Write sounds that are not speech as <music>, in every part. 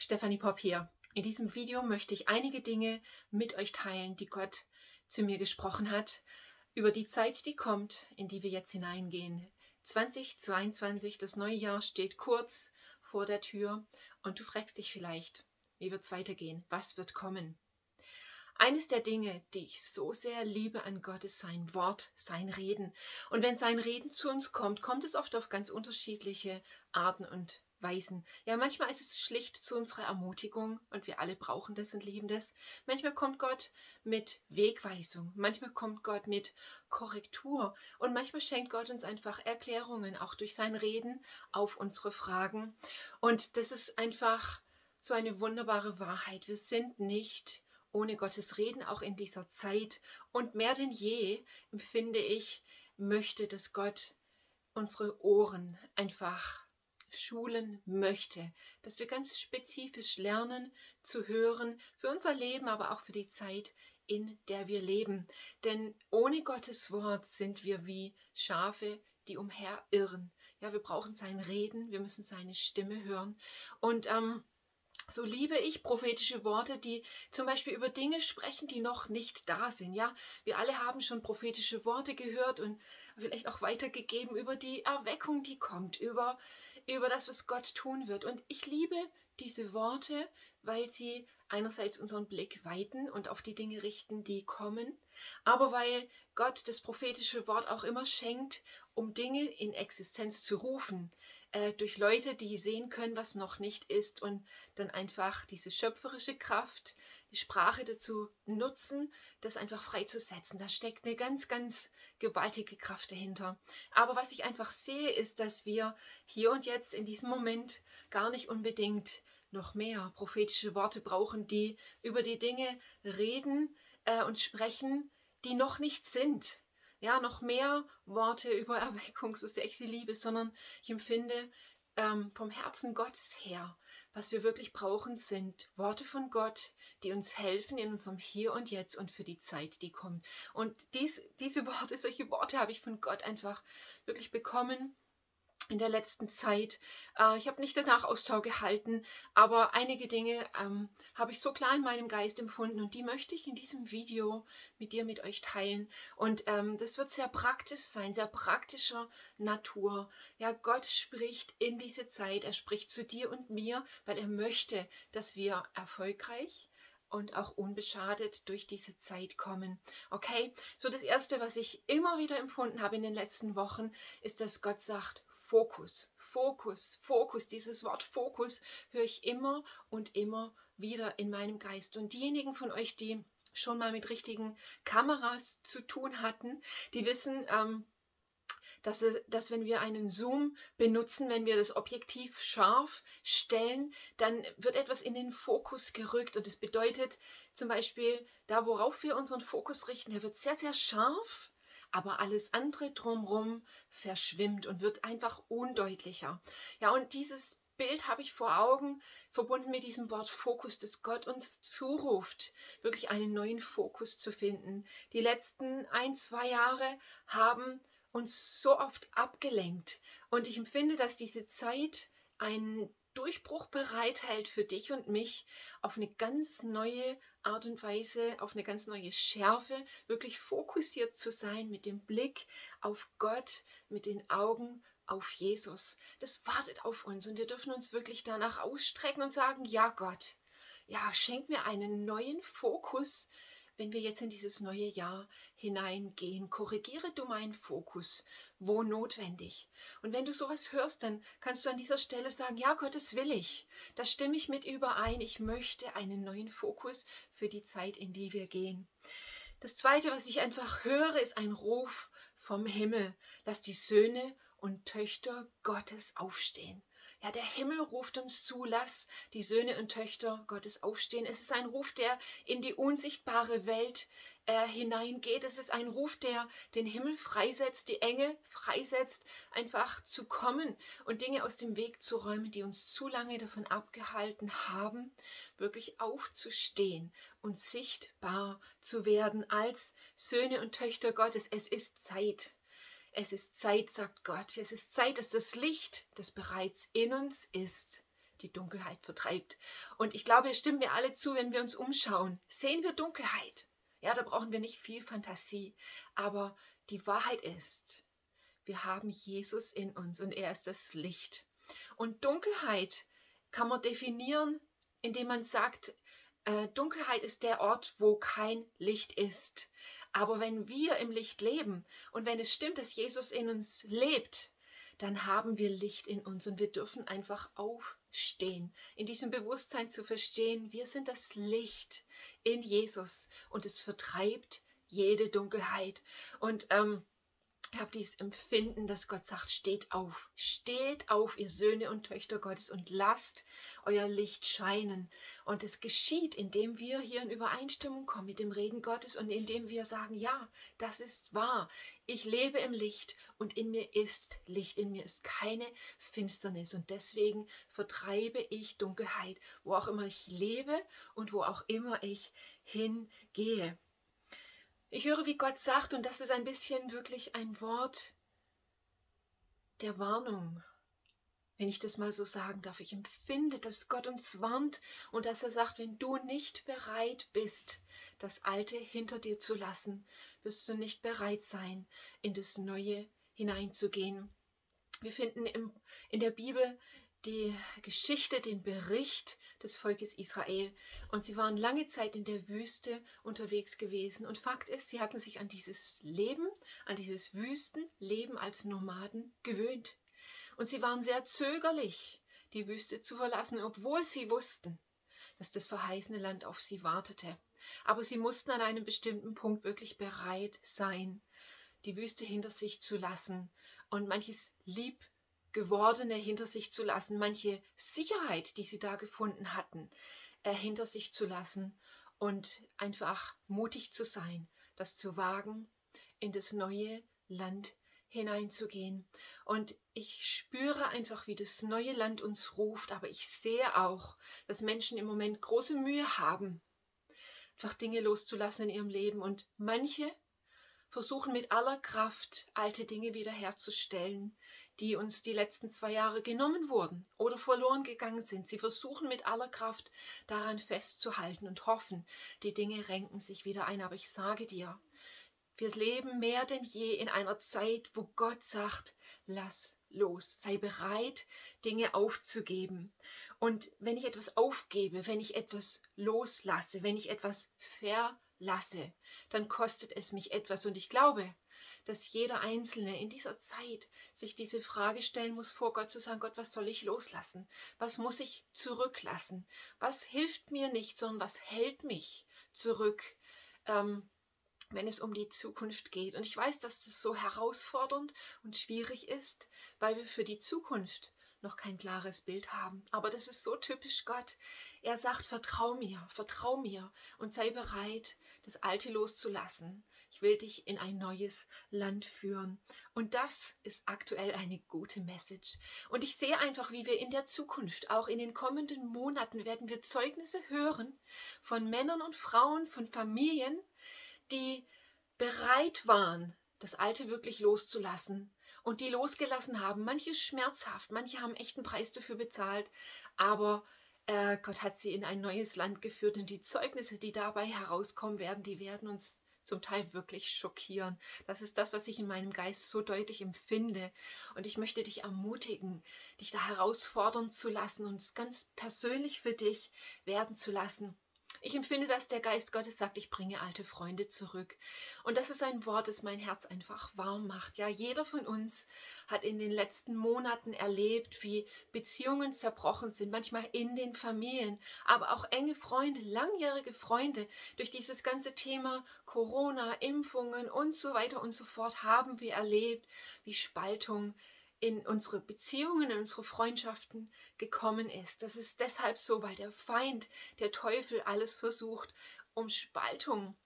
Stefanie Popp hier. In diesem Video möchte ich einige Dinge mit euch teilen, die Gott zu mir gesprochen hat, über die Zeit, die kommt, in die wir jetzt hineingehen. 2022, das neue Jahr steht kurz vor der Tür und du fragst dich vielleicht, wie wird es weitergehen? Was wird kommen? Eines der Dinge, die ich so sehr liebe an Gott, ist sein Wort, sein Reden. Und wenn sein Reden zu uns kommt, kommt es oft auf ganz unterschiedliche Arten und weisen. Ja, manchmal ist es schlicht zu unserer Ermutigung und wir alle brauchen das und lieben das. Manchmal kommt Gott mit Wegweisung, manchmal kommt Gott mit Korrektur und manchmal schenkt Gott uns einfach Erklärungen, auch durch sein Reden auf unsere Fragen. Und das ist einfach so eine wunderbare Wahrheit. Wir sind nicht ohne Gottes Reden auch in dieser Zeit und mehr denn je empfinde ich, möchte, dass Gott unsere Ohren einfach schulen möchte, dass wir ganz spezifisch lernen zu hören für unser Leben, aber auch für die Zeit, in der wir leben. Denn ohne Gottes Wort sind wir wie Schafe, die umherirren. Ja, wir brauchen sein Reden, wir müssen seine Stimme hören. Und ähm, so liebe ich prophetische Worte, die zum Beispiel über Dinge sprechen, die noch nicht da sind. Ja, wir alle haben schon prophetische Worte gehört und vielleicht auch weitergegeben über die Erweckung, die kommt, über, über das, was Gott tun wird. Und ich liebe diese Worte, weil sie einerseits unseren Blick weiten und auf die Dinge richten, die kommen, aber weil Gott das prophetische Wort auch immer schenkt, um Dinge in Existenz zu rufen, äh, durch Leute, die sehen können, was noch nicht ist und dann einfach diese schöpferische Kraft, die Sprache dazu nutzen, das einfach freizusetzen. Da steckt eine ganz, ganz gewaltige Kraft dahinter. Aber was ich einfach sehe, ist, dass wir hier und jetzt in diesem Moment gar nicht unbedingt noch mehr prophetische Worte brauchen, die über die Dinge reden äh, und sprechen, die noch nicht sind. Ja, noch mehr Worte über <laughs> Erweckung, so sehr ich sie liebe, sondern ich empfinde ähm, vom Herzen Gottes her, was wir wirklich brauchen, sind Worte von Gott, die uns helfen in unserem Hier und Jetzt und für die Zeit, die kommt. Und dies, diese Worte, solche Worte habe ich von Gott einfach wirklich bekommen in der letzten Zeit. Äh, ich habe nicht danach Austau gehalten, aber einige Dinge ähm, habe ich so klar in meinem Geist empfunden und die möchte ich in diesem Video mit dir, mit euch teilen. Und ähm, das wird sehr praktisch sein, sehr praktischer Natur. Ja, Gott spricht in diese Zeit, er spricht zu dir und mir, weil er möchte, dass wir erfolgreich und auch unbeschadet durch diese Zeit kommen. Okay, so das Erste, was ich immer wieder empfunden habe in den letzten Wochen, ist, dass Gott sagt, Fokus, Fokus, Fokus. Dieses Wort Fokus höre ich immer und immer wieder in meinem Geist. Und diejenigen von euch, die schon mal mit richtigen Kameras zu tun hatten, die wissen, ähm, dass, dass wenn wir einen Zoom benutzen, wenn wir das Objektiv scharf stellen, dann wird etwas in den Fokus gerückt. Und das bedeutet zum Beispiel, da worauf wir unseren Fokus richten, der wird sehr, sehr scharf aber alles andere drumherum verschwimmt und wird einfach undeutlicher. Ja, und dieses Bild habe ich vor Augen, verbunden mit diesem Wort Fokus, das Gott uns zuruft, wirklich einen neuen Fokus zu finden. Die letzten ein, zwei Jahre haben uns so oft abgelenkt und ich empfinde, dass diese Zeit einen Durchbruch bereithält für dich und mich auf eine ganz neue Art und Weise, auf eine ganz neue Schärfe, wirklich fokussiert zu sein mit dem Blick auf Gott, mit den Augen auf Jesus. Das wartet auf uns und wir dürfen uns wirklich danach ausstrecken und sagen, ja Gott, ja, schenk mir einen neuen Fokus wenn wir jetzt in dieses neue Jahr hineingehen, korrigiere du meinen Fokus, wo notwendig. Und wenn du sowas hörst, dann kannst du an dieser Stelle sagen, ja, Gott, das will ich. Da stimme ich mit überein. Ich möchte einen neuen Fokus für die Zeit, in die wir gehen. Das zweite, was ich einfach höre, ist ein Ruf vom Himmel. Lass die Söhne und Töchter Gottes aufstehen. Ja, der Himmel ruft uns zu, lass die Söhne und Töchter Gottes aufstehen. Es ist ein Ruf, der in die unsichtbare Welt äh, hineingeht. Es ist ein Ruf, der den Himmel freisetzt, die Engel freisetzt, einfach zu kommen und Dinge aus dem Weg zu räumen, die uns zu lange davon abgehalten haben, wirklich aufzustehen und sichtbar zu werden als Söhne und Töchter Gottes. Es ist Zeit. Es ist Zeit, sagt Gott, es ist Zeit, dass das Licht, das bereits in uns ist, die Dunkelheit vertreibt. Und ich glaube, es stimmt mir alle zu, wenn wir uns umschauen. Sehen wir Dunkelheit? Ja, da brauchen wir nicht viel Fantasie. Aber die Wahrheit ist, wir haben Jesus in uns und er ist das Licht. Und Dunkelheit kann man definieren, indem man sagt, äh, Dunkelheit ist der Ort, wo kein Licht ist. Aber wenn wir im Licht leben und wenn es stimmt, dass Jesus in uns lebt, dann haben wir Licht in uns und wir dürfen einfach aufstehen, in diesem Bewusstsein zu verstehen, wir sind das Licht in Jesus und es vertreibt jede Dunkelheit. Und ähm, ich habe dieses Empfinden, dass Gott sagt, steht auf, steht auf, ihr Söhne und Töchter Gottes und lasst euer Licht scheinen. Und es geschieht, indem wir hier in Übereinstimmung kommen mit dem Reden Gottes und indem wir sagen, ja, das ist wahr. Ich lebe im Licht und in mir ist Licht, in mir ist keine Finsternis und deswegen vertreibe ich Dunkelheit, wo auch immer ich lebe und wo auch immer ich hingehe. Ich höre, wie Gott sagt, und das ist ein bisschen wirklich ein Wort der Warnung, wenn ich das mal so sagen darf. Ich empfinde, dass Gott uns warnt und dass er sagt, wenn du nicht bereit bist, das Alte hinter dir zu lassen, wirst du nicht bereit sein, in das Neue hineinzugehen. Wir finden im, in der Bibel die Geschichte, den Bericht des Volkes Israel. Und sie waren lange Zeit in der Wüste unterwegs gewesen. Und Fakt ist, sie hatten sich an dieses Leben, an dieses Wüstenleben als Nomaden gewöhnt. Und sie waren sehr zögerlich, die Wüste zu verlassen, obwohl sie wussten, dass das verheißene Land auf sie wartete. Aber sie mussten an einem bestimmten Punkt wirklich bereit sein, die Wüste hinter sich zu lassen und manches lieb gewordene hinter sich zu lassen, manche Sicherheit, die sie da gefunden hatten, äh, hinter sich zu lassen und einfach mutig zu sein, das zu wagen, in das neue Land hineinzugehen. Und ich spüre einfach, wie das neue Land uns ruft, aber ich sehe auch, dass Menschen im Moment große Mühe haben, einfach Dinge loszulassen in ihrem Leben. Und manche versuchen mit aller Kraft alte Dinge wiederherzustellen, die uns die letzten zwei Jahre genommen wurden oder verloren gegangen sind. Sie versuchen mit aller Kraft daran festzuhalten und hoffen, die Dinge renken sich wieder ein. Aber ich sage dir, wir leben mehr denn je in einer Zeit, wo Gott sagt, lass los, sei bereit, Dinge aufzugeben. Und wenn ich etwas aufgebe, wenn ich etwas loslasse, wenn ich etwas verlasse, dann kostet es mich etwas. Und ich glaube, dass jeder Einzelne in dieser Zeit sich diese Frage stellen muss, vor Gott zu sagen, Gott, was soll ich loslassen? Was muss ich zurücklassen? Was hilft mir nicht, sondern was hält mich zurück? Ähm, wenn es um die Zukunft geht. Und ich weiß, dass das so herausfordernd und schwierig ist, weil wir für die Zukunft noch kein klares Bild haben. Aber das ist so typisch Gott. Er sagt, vertrau mir, vertrau mir und sei bereit, das Alte loszulassen ich will dich in ein neues Land führen. Und das ist aktuell eine gute Message. Und ich sehe einfach, wie wir in der Zukunft, auch in den kommenden Monaten, werden wir Zeugnisse hören von Männern und Frauen, von Familien, die bereit waren, das Alte wirklich loszulassen und die losgelassen haben. Manche schmerzhaft, manche haben echten Preis dafür bezahlt, aber äh, Gott hat sie in ein neues Land geführt und die Zeugnisse, die dabei herauskommen werden, die werden uns zum Teil wirklich schockieren. Das ist das, was ich in meinem Geist so deutlich empfinde. Und ich möchte dich ermutigen, dich da herausfordern zu lassen und es ganz persönlich für dich werden zu lassen. Ich empfinde, dass der Geist Gottes sagt, ich bringe alte Freunde zurück. Und das ist ein Wort, das mein Herz einfach warm macht. Ja, jeder von uns hat in den letzten Monaten erlebt, wie Beziehungen zerbrochen sind, manchmal in den Familien, aber auch enge Freunde, langjährige Freunde. Durch dieses ganze Thema Corona, Impfungen und so weiter und so fort haben wir erlebt, wie Spaltung in unsere Beziehungen, in unsere Freundschaften gekommen ist. Das ist deshalb so, weil der Feind, der Teufel alles versucht, um Spaltung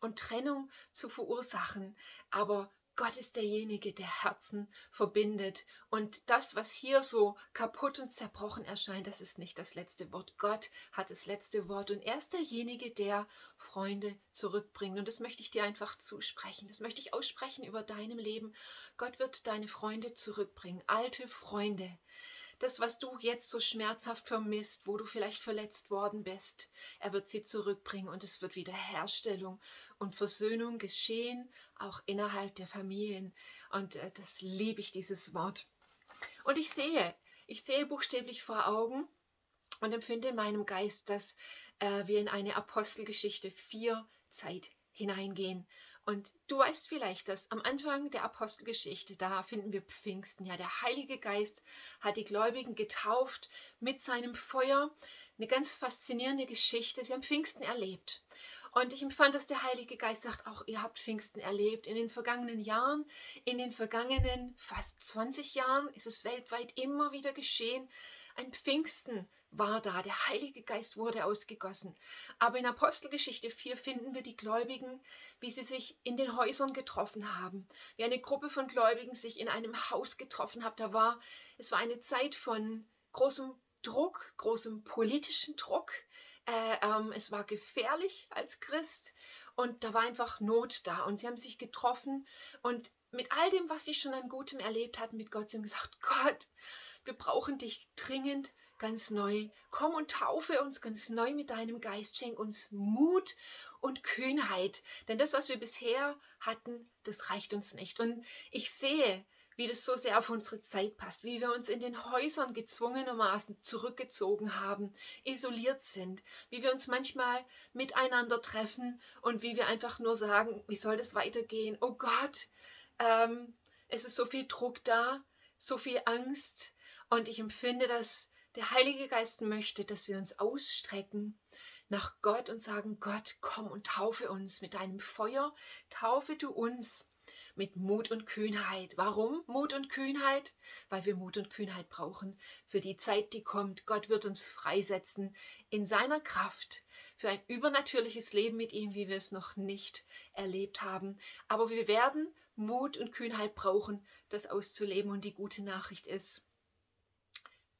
und Trennung zu verursachen. Aber Gott ist derjenige, der Herzen verbindet. Und das, was hier so kaputt und zerbrochen erscheint, das ist nicht das letzte Wort. Gott hat das letzte Wort und er ist derjenige, der Freunde zurückbringt. Und das möchte ich dir einfach zusprechen. Das möchte ich aussprechen über deinem Leben. Gott wird deine Freunde zurückbringen. Alte Freunde. Das, was du jetzt so schmerzhaft vermisst, wo du vielleicht verletzt worden bist, er wird sie zurückbringen und es wird wieder Herstellung und Versöhnung geschehen, auch innerhalb der Familien. Und äh, das liebe ich, dieses Wort. Und ich sehe, ich sehe buchstäblich vor Augen und empfinde in meinem Geist, dass äh, wir in eine Apostelgeschichte 4 Zeit hineingehen. Und du weißt vielleicht, dass am Anfang der Apostelgeschichte, da finden wir Pfingsten, ja, der Heilige Geist hat die Gläubigen getauft mit seinem Feuer. Eine ganz faszinierende Geschichte. Sie haben Pfingsten erlebt. Und ich empfand, dass der Heilige Geist sagt, auch ihr habt Pfingsten erlebt. In den vergangenen Jahren, in den vergangenen fast 20 Jahren ist es weltweit immer wieder geschehen. Ein Pfingsten war da, der Heilige Geist wurde ausgegossen. Aber in Apostelgeschichte 4 finden wir die Gläubigen, wie sie sich in den Häusern getroffen haben, wie eine Gruppe von Gläubigen sich in einem Haus getroffen hat. Da war, es war eine Zeit von großem Druck, großem politischen Druck. Äh, ähm, es war gefährlich als Christ und da war einfach Not da und sie haben sich getroffen und mit all dem, was sie schon an Gutem erlebt hatten mit Gott, sie haben gesagt, Gott, wir brauchen dich dringend ganz neu. Komm und taufe uns ganz neu mit deinem Geist. Schenk uns Mut und Kühnheit. Denn das, was wir bisher hatten, das reicht uns nicht. Und ich sehe, wie das so sehr auf unsere Zeit passt, wie wir uns in den Häusern gezwungenermaßen zurückgezogen haben, isoliert sind, wie wir uns manchmal miteinander treffen und wie wir einfach nur sagen, wie soll das weitergehen? Oh Gott, ähm, es ist so viel Druck da, so viel Angst und ich empfinde, dass der Heilige Geist möchte, dass wir uns ausstrecken nach Gott und sagen, Gott, komm und taufe uns mit deinem Feuer, taufe du uns mit Mut und Kühnheit. Warum Mut und Kühnheit? Weil wir Mut und Kühnheit brauchen für die Zeit, die kommt. Gott wird uns freisetzen in seiner Kraft für ein übernatürliches Leben mit ihm, wie wir es noch nicht erlebt haben. Aber wir werden Mut und Kühnheit brauchen, das auszuleben. Und die gute Nachricht ist,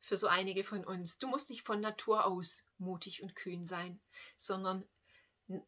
für so einige von uns. Du musst nicht von Natur aus mutig und kühn sein, sondern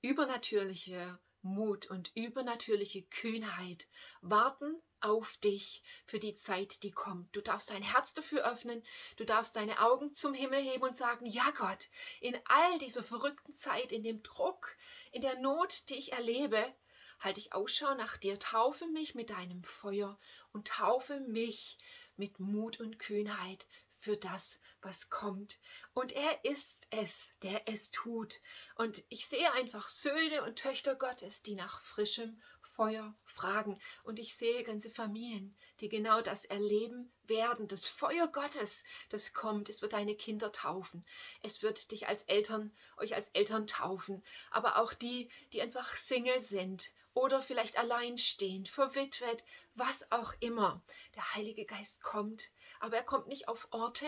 übernatürliche Mut und übernatürliche Kühnheit warten auf dich für die Zeit, die kommt. Du darfst dein Herz dafür öffnen, du darfst deine Augen zum Himmel heben und sagen, ja Gott, in all dieser verrückten Zeit, in dem Druck, in der Not, die ich erlebe, halte ich Ausschau nach dir, taufe mich mit deinem Feuer und taufe mich mit Mut und Kühnheit für das, was kommt. Und er ist es, der es tut. Und ich sehe einfach Söhne und Töchter Gottes, die nach frischem Feuer fragen. Und ich sehe ganze Familien, die genau das erleben werden. Das Feuer Gottes, das kommt. Es wird deine Kinder taufen. Es wird dich als Eltern, euch als Eltern taufen. Aber auch die, die einfach Single sind oder vielleicht alleinstehend, verwitwet, was auch immer. Der Heilige Geist kommt, aber er kommt nicht auf Orte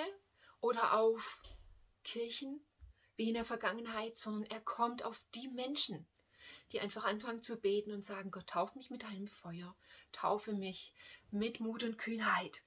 oder auf Kirchen wie in der Vergangenheit, sondern er kommt auf die Menschen, die einfach anfangen zu beten und sagen, Gott, tauf mich mit deinem Feuer, taufe mich mit Mut und Kühnheit.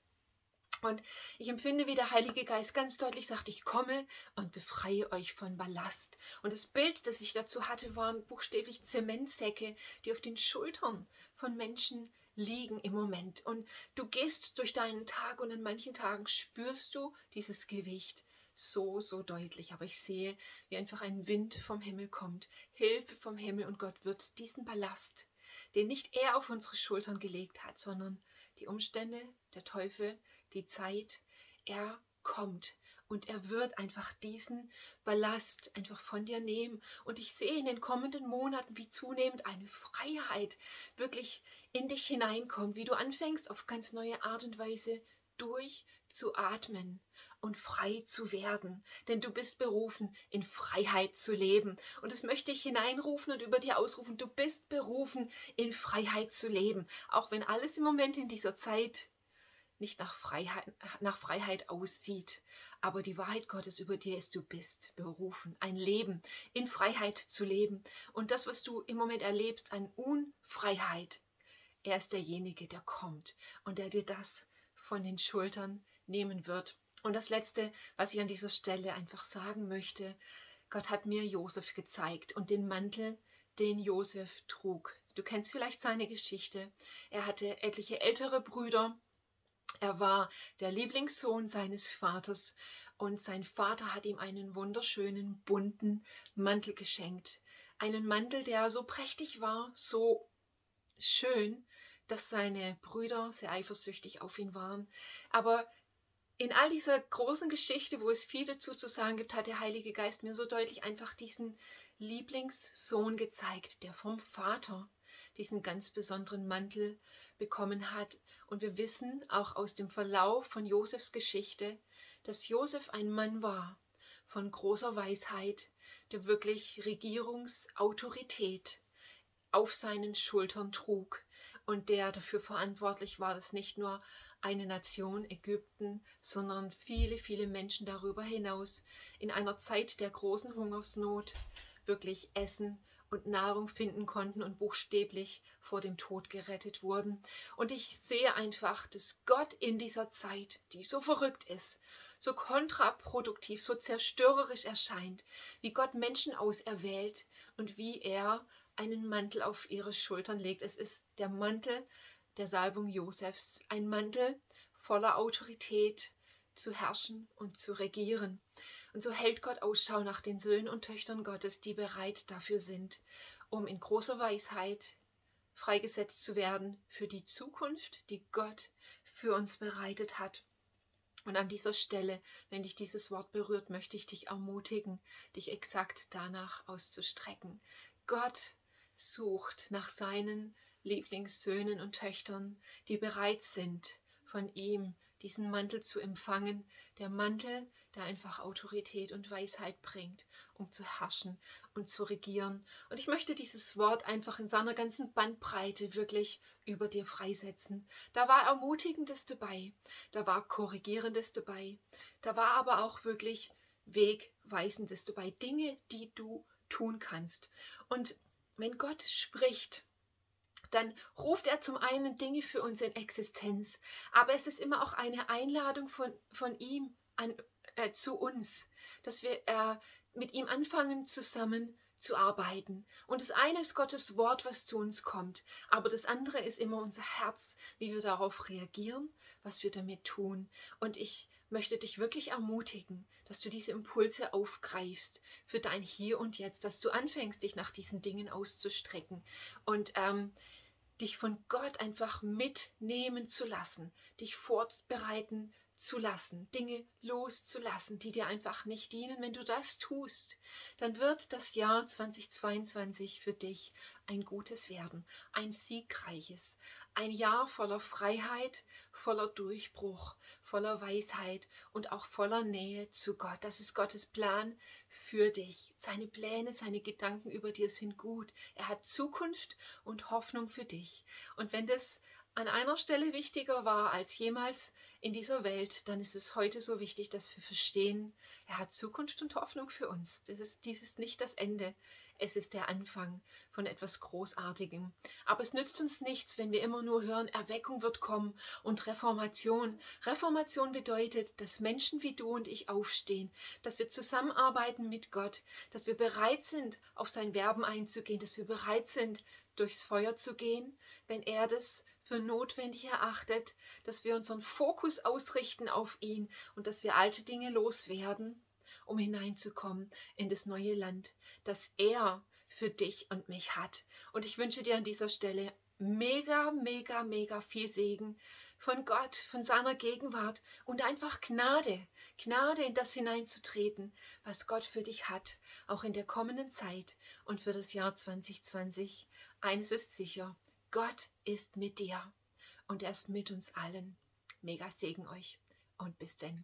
Und ich empfinde, wie der Heilige Geist ganz deutlich sagt, ich komme und befreie euch von Ballast. Und das Bild, das ich dazu hatte, waren buchstäblich Zementsäcke, die auf den Schultern von Menschen liegen im Moment. Und du gehst durch deinen Tag und an manchen Tagen spürst du dieses Gewicht so, so deutlich. Aber ich sehe, wie einfach ein Wind vom Himmel kommt, Hilfe vom Himmel und Gott wird diesen Ballast, den nicht er auf unsere Schultern gelegt hat, sondern die Umstände, der Teufel, die Zeit, er kommt und er wird einfach diesen Ballast einfach von dir nehmen. Und ich sehe in den kommenden Monaten, wie zunehmend eine Freiheit wirklich in dich hineinkommt, wie du anfängst, auf ganz neue Art und Weise durchzuatmen und frei zu werden. Denn du bist berufen, in Freiheit zu leben. Und das möchte ich hineinrufen und über dir ausrufen. Du bist berufen, in Freiheit zu leben. Auch wenn alles im Moment in dieser Zeit nicht nach Freiheit, nach Freiheit aussieht. Aber die Wahrheit Gottes über dir ist, du bist berufen, ein Leben in Freiheit zu leben. Und das, was du im Moment erlebst an Unfreiheit, er ist derjenige, der kommt und der dir das von den Schultern nehmen wird. Und das Letzte, was ich an dieser Stelle einfach sagen möchte, Gott hat mir Josef gezeigt und den Mantel, den Josef trug. Du kennst vielleicht seine Geschichte. Er hatte etliche ältere Brüder Er war der Lieblingssohn seines Vaters und sein Vater hat ihm einen wunderschönen bunten Mantel geschenkt. Einen Mantel, der so prächtig war, so schön, dass seine Brüder sehr eifersüchtig auf ihn waren. Aber in all dieser großen Geschichte, wo es viel dazu zu sagen gibt, hat der Heilige Geist mir so deutlich einfach diesen Lieblingssohn gezeigt, der vom Vater diesen ganz besonderen Mantel bekommen hat. Und wir wissen auch aus dem Verlauf von Josefs Geschichte, dass Josef ein Mann war von großer Weisheit, der wirklich Regierungsautorität auf seinen Schultern trug und der dafür verantwortlich war, dass nicht nur eine Nation Ägypten, sondern viele, viele Menschen darüber hinaus in einer Zeit der großen Hungersnot wirklich Essen und Nahrung finden konnten und buchstäblich vor dem Tod gerettet wurden. Und ich sehe einfach, dass Gott in dieser Zeit, die so verrückt ist, so kontraproduktiv, so zerstörerisch erscheint, wie Gott Menschen auserwählt und wie er einen Mantel auf ihre Schultern legt. Es ist der Mantel der Salbung Josefs, ein Mantel voller Autorität zu herrschen und zu regieren. Und so hält Gott Ausschau nach den Söhnen und Töchtern Gottes, die bereit dafür sind, um in großer Weisheit freigesetzt zu werden für die Zukunft, die Gott für uns bereitet hat. Und an dieser Stelle, wenn dich dieses Wort berührt, möchte ich dich ermutigen, dich exakt danach auszustrecken. Gott sucht nach seinen Lieblingssöhnen und Töchtern, die bereit sind, von ihm diesen Mantel zu empfangen, der Mantel, der einfach Autorität und Weisheit bringt, um zu herrschen und zu regieren. Und ich möchte dieses Wort einfach in seiner ganzen Bandbreite wirklich über dir freisetzen. Da war Ermutigendes dabei, da war Korrigierendes dabei, da war aber auch wirklich Wegweisendes dabei, Dinge, die du tun kannst. Und wenn Gott spricht, dann ruft er zum einen Dinge für uns in Existenz, aber es ist immer auch eine Einladung von, von ihm an, äh, zu uns, dass wir äh, mit ihm anfangen zusammen zu arbeiten. Und das eine ist Gottes Wort, was zu uns kommt, aber das andere ist immer unser Herz, wie wir darauf reagieren, was wir damit tun. Und ich möchte dich wirklich ermutigen, dass du diese Impulse aufgreifst für dein Hier und Jetzt, dass du anfängst, dich nach diesen Dingen auszustrecken. Und ähm, dich von Gott einfach mitnehmen zu lassen, dich vorbereiten zu lassen, Dinge loszulassen, die dir einfach nicht dienen. Wenn du das tust, dann wird das Jahr 2022 für dich ein gutes werden, ein siegreiches, ein Jahr voller Freiheit, voller Durchbruch, voller Weisheit und auch voller Nähe zu Gott. Das ist Gottes Plan für dich. Seine Pläne, seine Gedanken über dir sind gut. Er hat Zukunft und Hoffnung für dich. Und wenn das an einer Stelle wichtiger war als jemals in dieser Welt, dann ist es heute so wichtig, dass wir verstehen, er hat Zukunft und Hoffnung für uns. Das ist, dies ist nicht das Ende. Es ist der Anfang von etwas Großartigem. Aber es nützt uns nichts, wenn wir immer nur hören, Erweckung wird kommen und Reformation. Reformation bedeutet, dass Menschen wie du und ich aufstehen, dass wir zusammenarbeiten mit Gott, dass wir bereit sind, auf sein Werben einzugehen, dass wir bereit sind, durchs Feuer zu gehen, wenn er das für notwendig erachtet, dass wir unseren Fokus ausrichten auf ihn und dass wir alte Dinge loswerden um hineinzukommen in das neue Land, das er für dich und mich hat. Und ich wünsche dir an dieser Stelle mega, mega, mega viel Segen von Gott, von seiner Gegenwart und einfach Gnade, Gnade in das hineinzutreten, was Gott für dich hat, auch in der kommenden Zeit und für das Jahr 2020. Eines ist sicher, Gott ist mit dir und er ist mit uns allen. Mega Segen euch und bis denn.